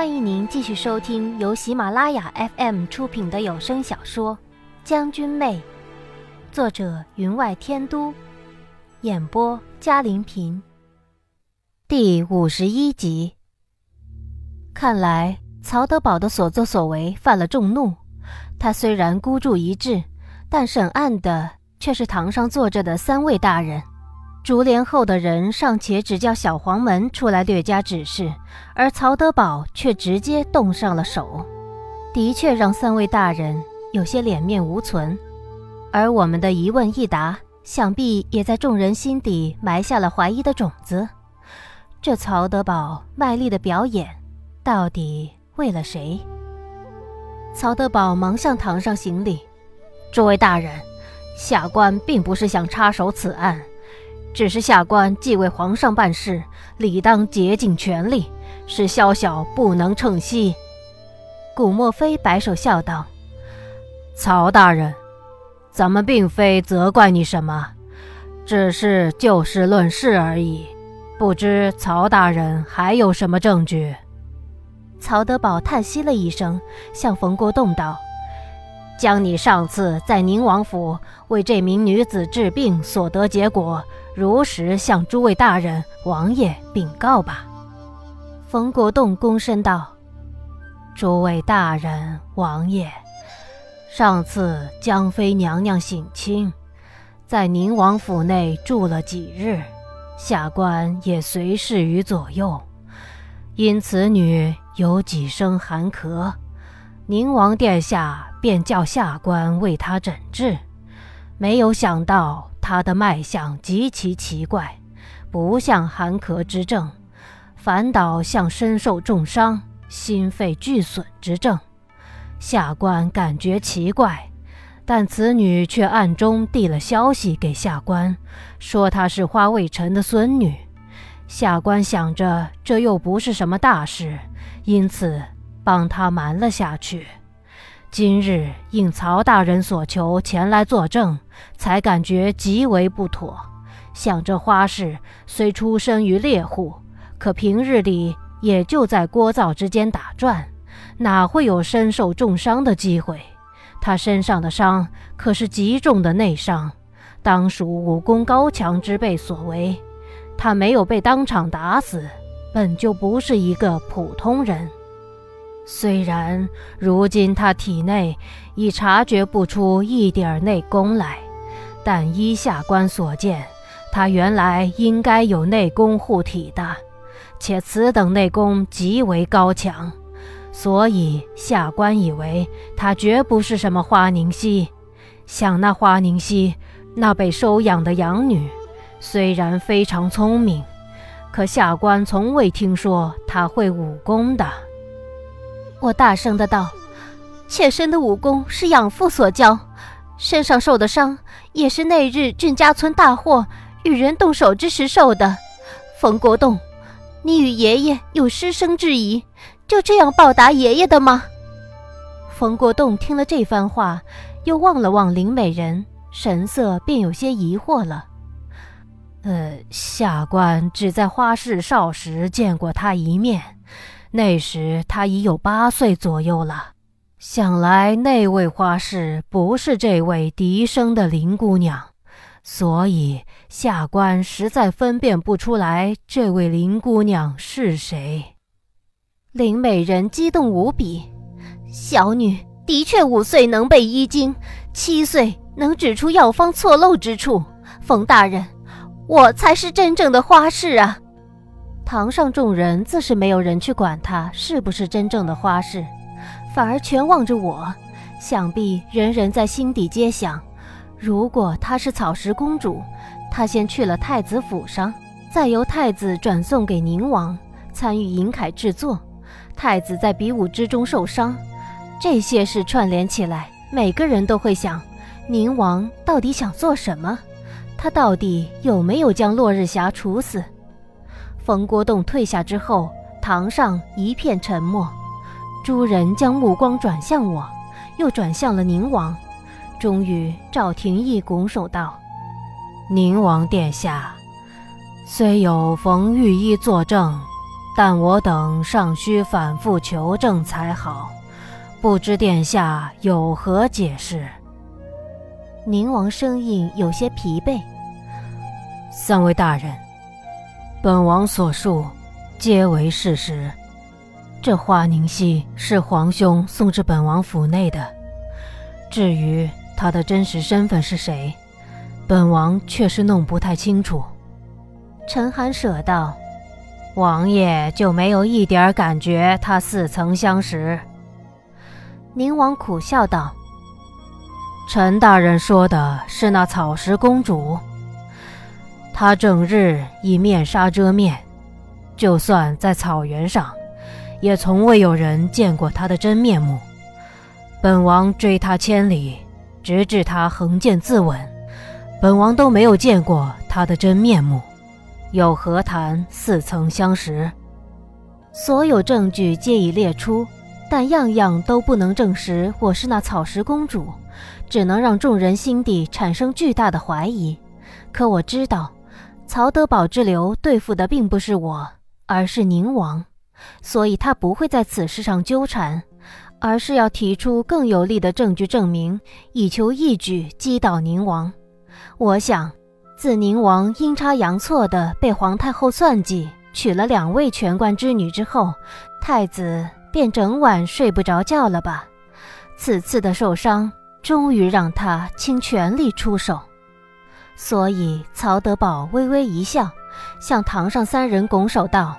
欢迎您继续收听由喜马拉雅 FM 出品的有声小说《将军妹》，作者云外天都，演播嘉玲平。第五十一集。看来曹德宝的所作所为犯了众怒，他虽然孤注一掷，但审案的却是堂上坐着的三位大人。竹帘后的人尚且只叫小黄门出来略加指示，而曹德宝却直接动上了手，的确让三位大人有些脸面无存。而我们的一问一答，想必也在众人心底埋下了怀疑的种子。这曹德宝卖力的表演，到底为了谁？曹德宝忙向堂上行礼：“诸位大人，下官并不是想插手此案。”只是下官既为皇上办事，理当竭尽全力，是宵小不能称息。古墨非摆手笑道：“曹大人，咱们并非责怪你什么，只是就事论事而已。不知曹大人还有什么证据？”曹德宝叹息了一声，向冯国栋道：“将你上次在宁王府为这名女子治病所得结果。”如实向诸位大人、王爷禀告吧。冯国栋躬身道：“诸位大人、王爷，上次江妃娘娘省亲，在宁王府内住了几日，下官也随侍于左右。因此女有几声寒咳，宁王殿下便叫下官为她诊治，没有想到。”他的脉象极其奇怪，不像寒咳之症，反倒像身受重伤、心肺俱损之症。下官感觉奇怪，但此女却暗中递了消息给下官，说她是花未成的孙女。下官想着这又不是什么大事，因此帮她瞒了下去。今日应曹大人所求前来作证，才感觉极为不妥。想这花氏虽出身于猎户，可平日里也就在聒噪之间打转，哪会有身受重伤的机会？他身上的伤可是极重的内伤，当属武功高强之辈所为。他没有被当场打死，本就不是一个普通人。虽然如今他体内已察觉不出一点内功来，但依下官所见，他原来应该有内功护体的，且此等内功极为高强，所以下官以为他绝不是什么花凝溪。想那花凝溪，那被收养的养女，虽然非常聪明，可下官从未听说她会武功的。我大声的道：“妾身的武功是养父所教，身上受的伤也是那日俊家村大祸与人动手之时受的。冯国栋，你与爷爷有师生之谊，就这样报答爷爷的吗？”冯国栋听了这番话，又望了望林美人，神色便有些疑惑了。呃，下官只在花市少时见过他一面。那时他已有八岁左右了，想来那位花氏不是这位嫡生的林姑娘，所以下官实在分辨不出来这位林姑娘是谁。林美人激动无比，小女的确五岁能背医经，七岁能指出药方错漏之处。冯大人，我才是真正的花氏啊！堂上众人自是没有人去管她是不是真正的花氏，反而全望着我。想必人人在心底皆想：如果她是草石公主，她先去了太子府上，再由太子转送给宁王参与银铠制作。太子在比武之中受伤，这些事串联起来，每个人都会想：宁王到底想做什么？他到底有没有将落日霞处死？冯国栋退下之后，堂上一片沉默。诸人将目光转向我，又转向了宁王。终于，赵廷义拱手道：“宁王殿下，虽有冯御医作证，但我等尚需反复求证才好，不知殿下有何解释？宁王声音有些疲惫。三位大人，本王所述皆为事实。这花凝溪是皇兄送至本王府内的，至于他的真实身份是谁，本王确实弄不太清楚。陈寒舍道。王爷就没有一点感觉他似曾相识？宁王苦笑道：“陈大人说的是那草石公主，他整日以面纱遮面，就算在草原上，也从未有人见过他的真面目。本王追他千里，直至他横剑自刎，本王都没有见过他的真面目。”又何谈似曾相识？所有证据皆已列出，但样样都不能证实我是那草石公主，只能让众人心底产生巨大的怀疑。可我知道，曹德宝之流对付的并不是我，而是宁王，所以他不会在此事上纠缠，而是要提出更有力的证据证明，以求一举击倒宁王。我想。自宁王阴差阳错地被皇太后算计，娶了两位权冠之女之后，太子便整晚睡不着觉了吧？此次的受伤，终于让他倾全力出手。所以曹德宝微微一笑，向堂上三人拱手道：“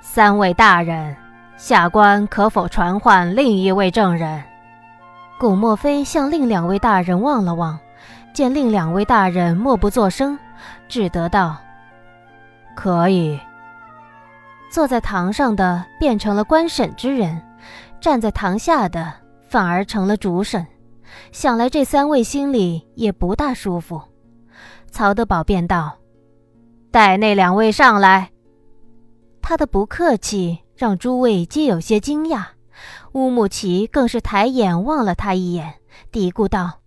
三位大人，下官可否传唤另一位证人？”古墨飞向另两位大人望了望，见另两位大人默不作声。只得道：“可以。”坐在堂上的变成了官审之人，站在堂下的反而成了主审。想来这三位心里也不大舒服。曹德宝便道：“带那两位上来。”他的不客气让诸位皆有些惊讶。乌木齐更是抬眼望了他一眼，嘀咕道：“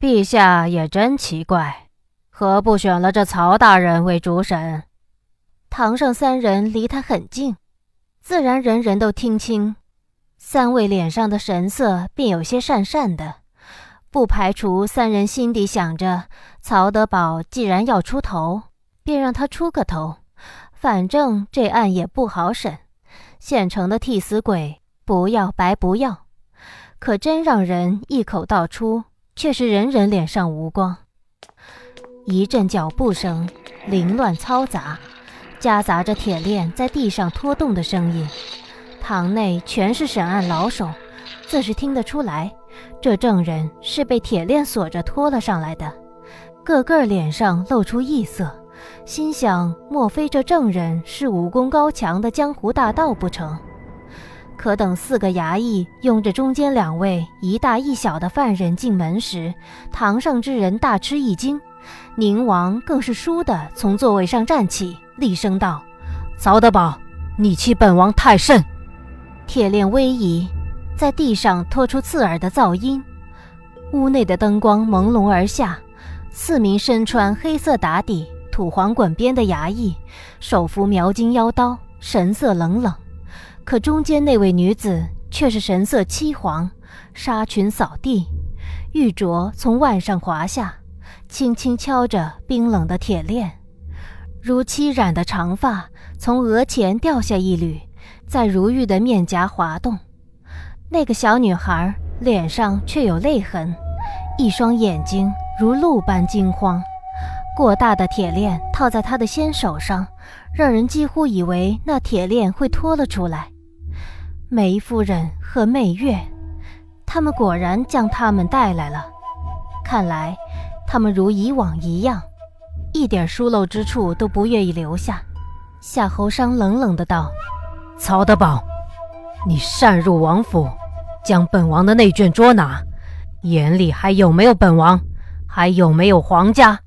陛下也真奇怪。”何不选了这曹大人为主审？堂上三人离他很近，自然人人都听清。三位脸上的神色便有些讪讪的，不排除三人心底想着：曹德宝既然要出头，便让他出个头，反正这案也不好审。现成的替死鬼不要白不要。可真让人一口道出，却是人人脸上无光。一阵脚步声，凌乱嘈杂，夹杂着铁链在地上拖动的声音。堂内全是审案老手，自是听得出来，这证人是被铁链锁着拖了上来的。个个脸上露出异色，心想：莫非这证人是武功高强的江湖大盗不成？可等四个衙役拥着中间两位一大一小的犯人进门时，堂上之人大吃一惊。宁王更是倏地从座位上站起，厉声道：“曹德宝，你欺本王太甚！”铁链微移，在地上拖出刺耳的噪音。屋内的灯光朦胧而下，四名身穿黑色打底、土黄滚边的衙役，手扶描金腰刀，神色冷冷。可中间那位女子却是神色凄黄，纱裙扫地，玉镯从腕上滑下。轻轻敲着冰冷的铁链，如漆染的长发从额前掉下一缕，在如玉的面颊滑动。那个小女孩脸上却有泪痕，一双眼睛如鹿般惊慌。过大的铁链套在她的纤手上，让人几乎以为那铁链会脱了出来。梅夫人和媚月，他们果然将他们带来了。看来。他们如以往一样，一点疏漏之处都不愿意留下。夏侯商冷冷的道：“曹德宝，你擅入王府，将本王的内眷捉拿，眼里还有没有本王？还有没有皇家？”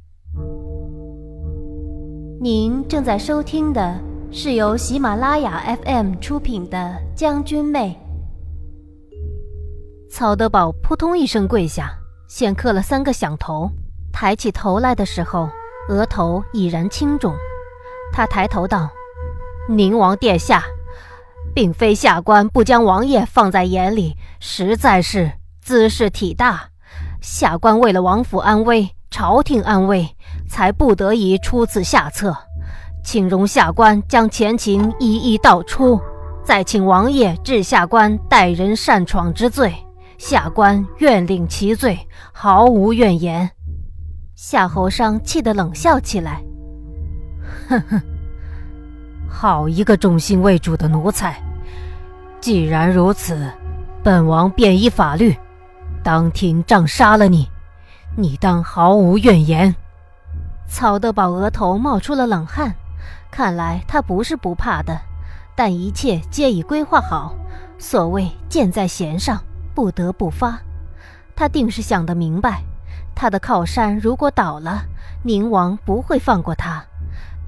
您正在收听的是由喜马拉雅 FM 出品的《将军妹》。曹德宝扑通一声跪下，先磕了三个响头。抬起头来的时候，额头已然青肿。他抬头道：“宁王殿下，并非下官不将王爷放在眼里，实在是兹事体大。下官为了王府安危、朝廷安危，才不得已出此下策，请容下官将前情一一道出，再请王爷治下官待人擅闯之罪。下官愿领其罪，毫无怨言。夏侯尚气得冷笑起来：“哼哼，好一个忠心为主的奴才！既然如此，本王便依法律。”当庭杖杀了你，你当毫无怨言。曹德宝额头冒出了冷汗，看来他不是不怕的，但一切皆已规划好。所谓箭在弦上，不得不发。他定是想得明白，他的靠山如果倒了，宁王不会放过他。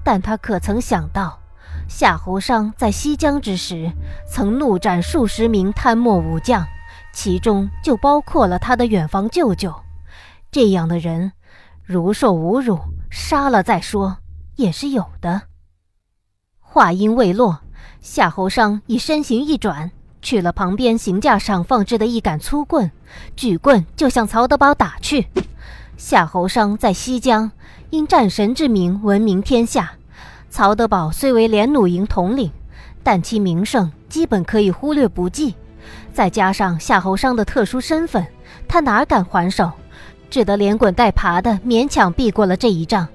但他可曾想到，夏侯尚在西江之时，曾怒斩数十名贪墨武将。其中就包括了他的远房舅舅，这样的人，如受侮辱，杀了再说，也是有的。话音未落，夏侯尚已身形一转，去了旁边行架上放置的一杆粗棍，举棍就向曹德宝打去。夏侯尚在西江因战神之名闻名天下，曹德宝虽为连弩营统领，但其名声基本可以忽略不计。再加上夏侯商的特殊身份，他哪敢还手？只得连滚带爬的勉强避过了这一仗。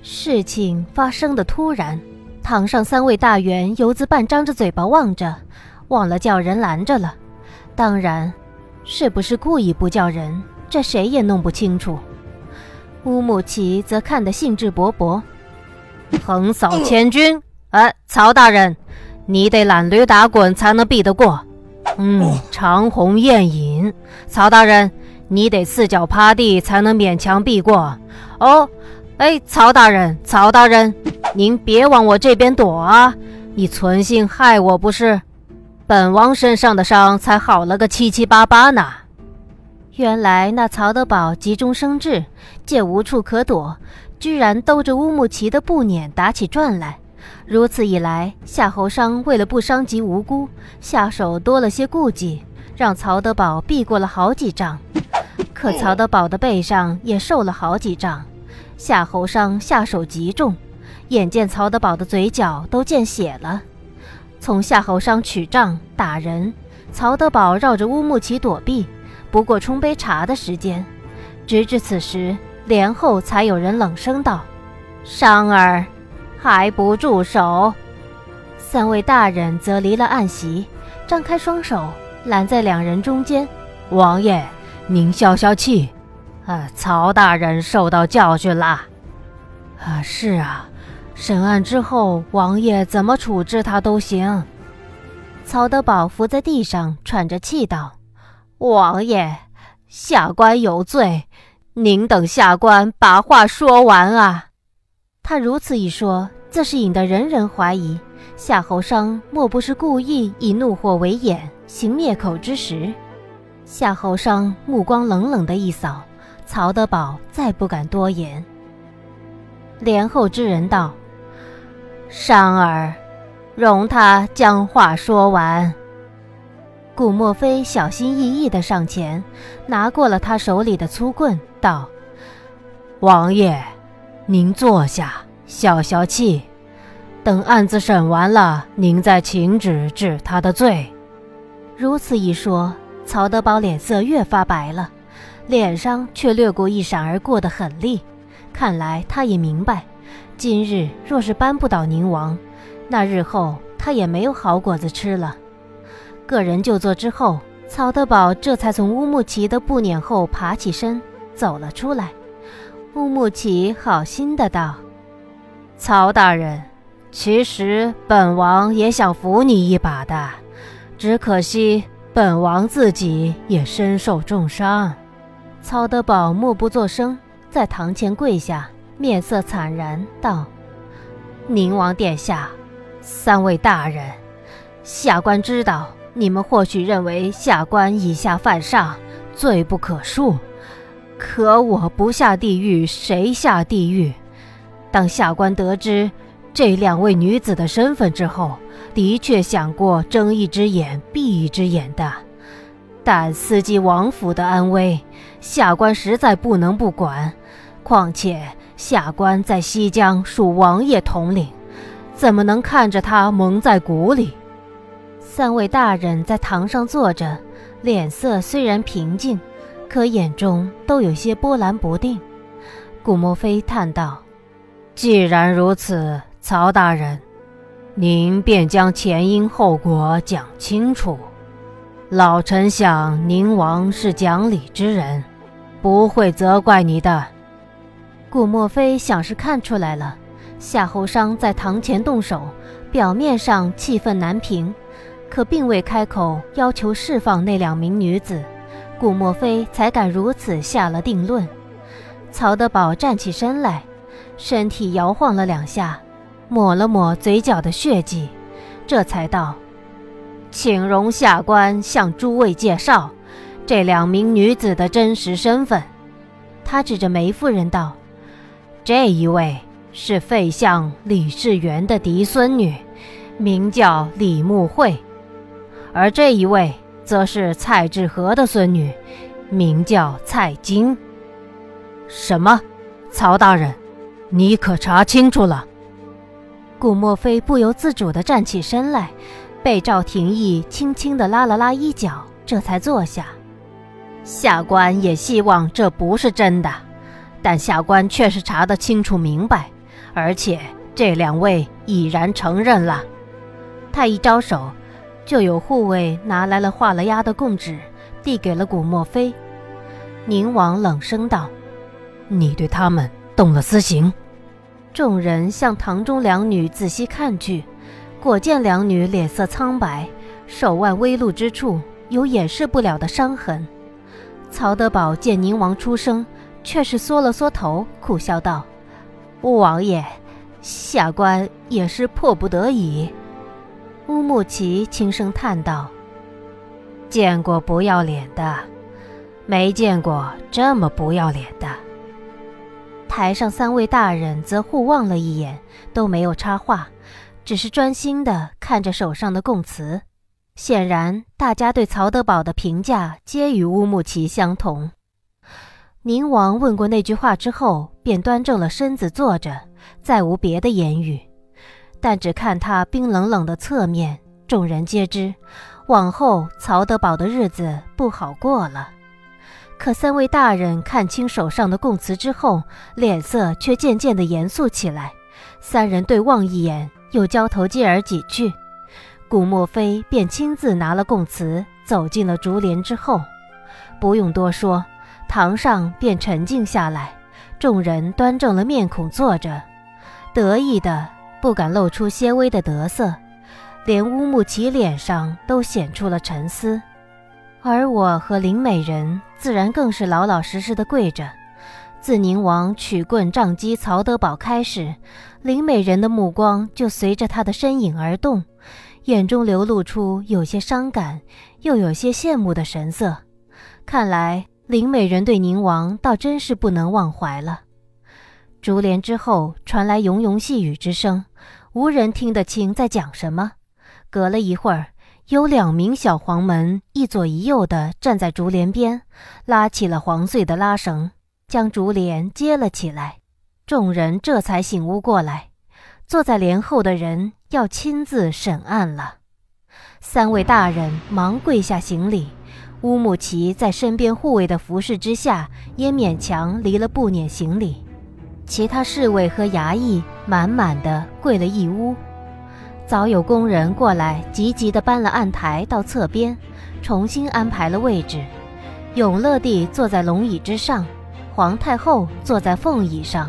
事情发生的突然，堂上三位大员犹自半张着嘴巴望着，忘了叫人拦着了。当然，是不是故意不叫人，这谁也弄不清楚。乌木齐则看得兴致勃勃，横扫千军。哎，曹大人，你得懒驴打滚才能避得过。嗯，长虹艳影，曹大人，你得四脚趴地才能勉强避过。哦，哎，曹大人，曹大人，您别往我这边躲啊！你存心害我不是？本王身上的伤才好了个七七八八呢。原来那曹德宝急中生智，借无处可躲，居然兜着乌木齐的布辇打起转来。如此一来，夏侯商为了不伤及无辜，下手多了些顾忌，让曹德宝避过了好几仗。可曹德宝的背上也受了好几仗，夏侯商下手极重，眼见曹德宝的嘴角都见血了。从夏侯商取杖打人，曹德宝绕着乌木齐躲避，不过冲杯茶的时间。直至此时，连后才有人冷声道：“商儿。”还不住手！三位大人则离了暗席，张开双手拦在两人中间。王爷，您消消气。啊，曹大人受到教训啦。啊，是啊，审案之后，王爷怎么处置他都行。曹德宝伏在地上喘着气道：“王爷，下官有罪，您等下官把话说完啊。”他如此一说，自是引得人人怀疑夏侯商莫不是故意以怒火为眼，行灭口之实。夏侯商目光冷冷的一扫，曹德宝再不敢多言。连后之人道：“商儿，容他将话说完。”古墨飞小心翼翼地上前，拿过了他手里的粗棍，道：“王爷。”您坐下，消消气，等案子审完了，您再请旨治他的罪。如此一说，曹德宝脸色越发白了，脸上却掠过一闪而过的狠厉。看来他也明白，今日若是扳不倒宁王，那日后他也没有好果子吃了。个人就坐之后，曹德宝这才从乌木齐的布辇后爬起身，走了出来。乌木齐好心的道：“曹大人，其实本王也想扶你一把的，只可惜本王自己也身受重伤。”曹德宝默不作声，在堂前跪下，面色惨然道：“宁王殿下，三位大人，下官知道你们或许认为下官以下犯上，罪不可恕。”可我不下地狱，谁下地狱？当下官得知这两位女子的身份之后，的确想过睁一只眼闭一只眼的。但司机王府的安危，下官实在不能不管。况且下官在西江属王爷统领，怎么能看着他蒙在鼓里？三位大人在堂上坐着，脸色虽然平静，可眼中都有些波澜不定。顾墨非叹道：“既然如此，曹大人，您便将前因后果讲清楚。”老臣想，宁王是讲理之人，不会责怪你的。顾墨非想是看出来了，夏侯商在堂前动手，表面上气愤难平，可并未开口要求释放那两名女子，顾墨非才敢如此下了定论。曹德宝站起身来，身体摇晃了两下，抹了抹嘴角的血迹，这才道。请容下官向诸位介绍这两名女子的真实身份。他指着梅夫人道：“这一位是废相李世元的嫡孙女，名叫李慕慧；而这一位则是蔡志和的孙女，名叫蔡京。”什么？曹大人，你可查清楚了？顾墨菲不由自主地站起身来。被赵廷义轻轻地拉了拉衣角，这才坐下。下官也希望这不是真的，但下官却是查得清楚明白，而且这两位已然承认了。他一招手，就有护卫拿来了画了押的供纸，递给了古墨飞。宁王冷声道：“你对他们动了私刑。”众人向堂中两女仔细看去。果见两女脸色苍白，手腕微露之处有掩饰不了的伤痕。曹德宝见宁王出声，却是缩了缩头，苦笑道：“王爷，下官也是迫不得已。”乌木齐轻声叹道：“见过不要脸的，没见过这么不要脸的。”台上三位大人则互望了一眼，都没有插话。只是专心地看着手上的供词，显然大家对曹德宝的评价皆与乌木齐相同。宁王问过那句话之后，便端正了身子坐着，再无别的言语。但只看他冰冷冷的侧面，众人皆知，往后曹德宝的日子不好过了。可三位大人看清手上的供词之后，脸色却渐渐的严肃起来。三人对望一眼。又交头接耳几句，顾墨飞便亲自拿了供词，走进了竹帘之后。不用多说，堂上便沉静下来，众人端正了面孔坐着，得意的不敢露出些微的得色，连乌木齐脸上都显出了沉思。而我和林美人自然更是老老实实的跪着。自宁王取棍杖击曹德宝开始，林美人的目光就随着他的身影而动，眼中流露出有些伤感，又有些羡慕的神色。看来林美人对宁王倒真是不能忘怀了。竹帘之后传来喁喁细语之声，无人听得清在讲什么。隔了一会儿，有两名小黄门一左一右的站在竹帘边，拉起了黄穗的拉绳。将竹帘接了起来，众人这才醒悟过来，坐在帘后的人要亲自审案了。三位大人忙跪下行礼，乌木齐在身边护卫的服侍之下，也勉强离了步辇行礼。其他侍卫和衙役满满的跪了一屋。早有工人过来，急急地搬了案台到侧边，重新安排了位置。永乐帝坐在龙椅之上。皇太后坐在凤椅上，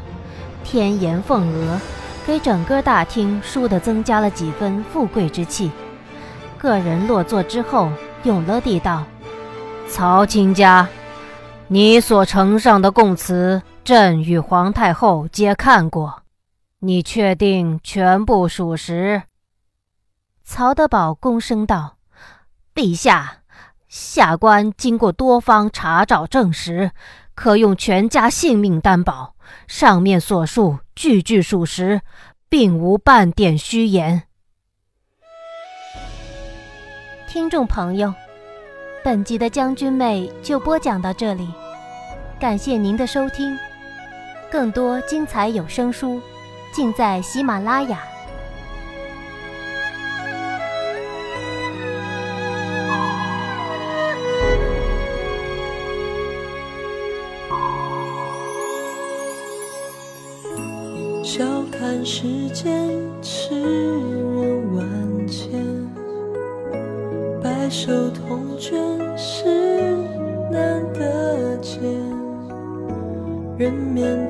天颜凤额，给整个大厅输的增加了几分富贵之气。个人落座之后，永乐帝道：“曹卿家，你所呈上的供词，朕与皇太后皆看过，你确定全部属实？”曹德宝躬声道：“陛下，下官经过多方查找证实。”可用全家性命担保，上面所述句句属实，并无半点虚言。听众朋友，本集的将军妹就播讲到这里，感谢您的收听。更多精彩有声书，尽在喜马拉雅。笑看世间痴人万千，白首同卷是难得见。人面？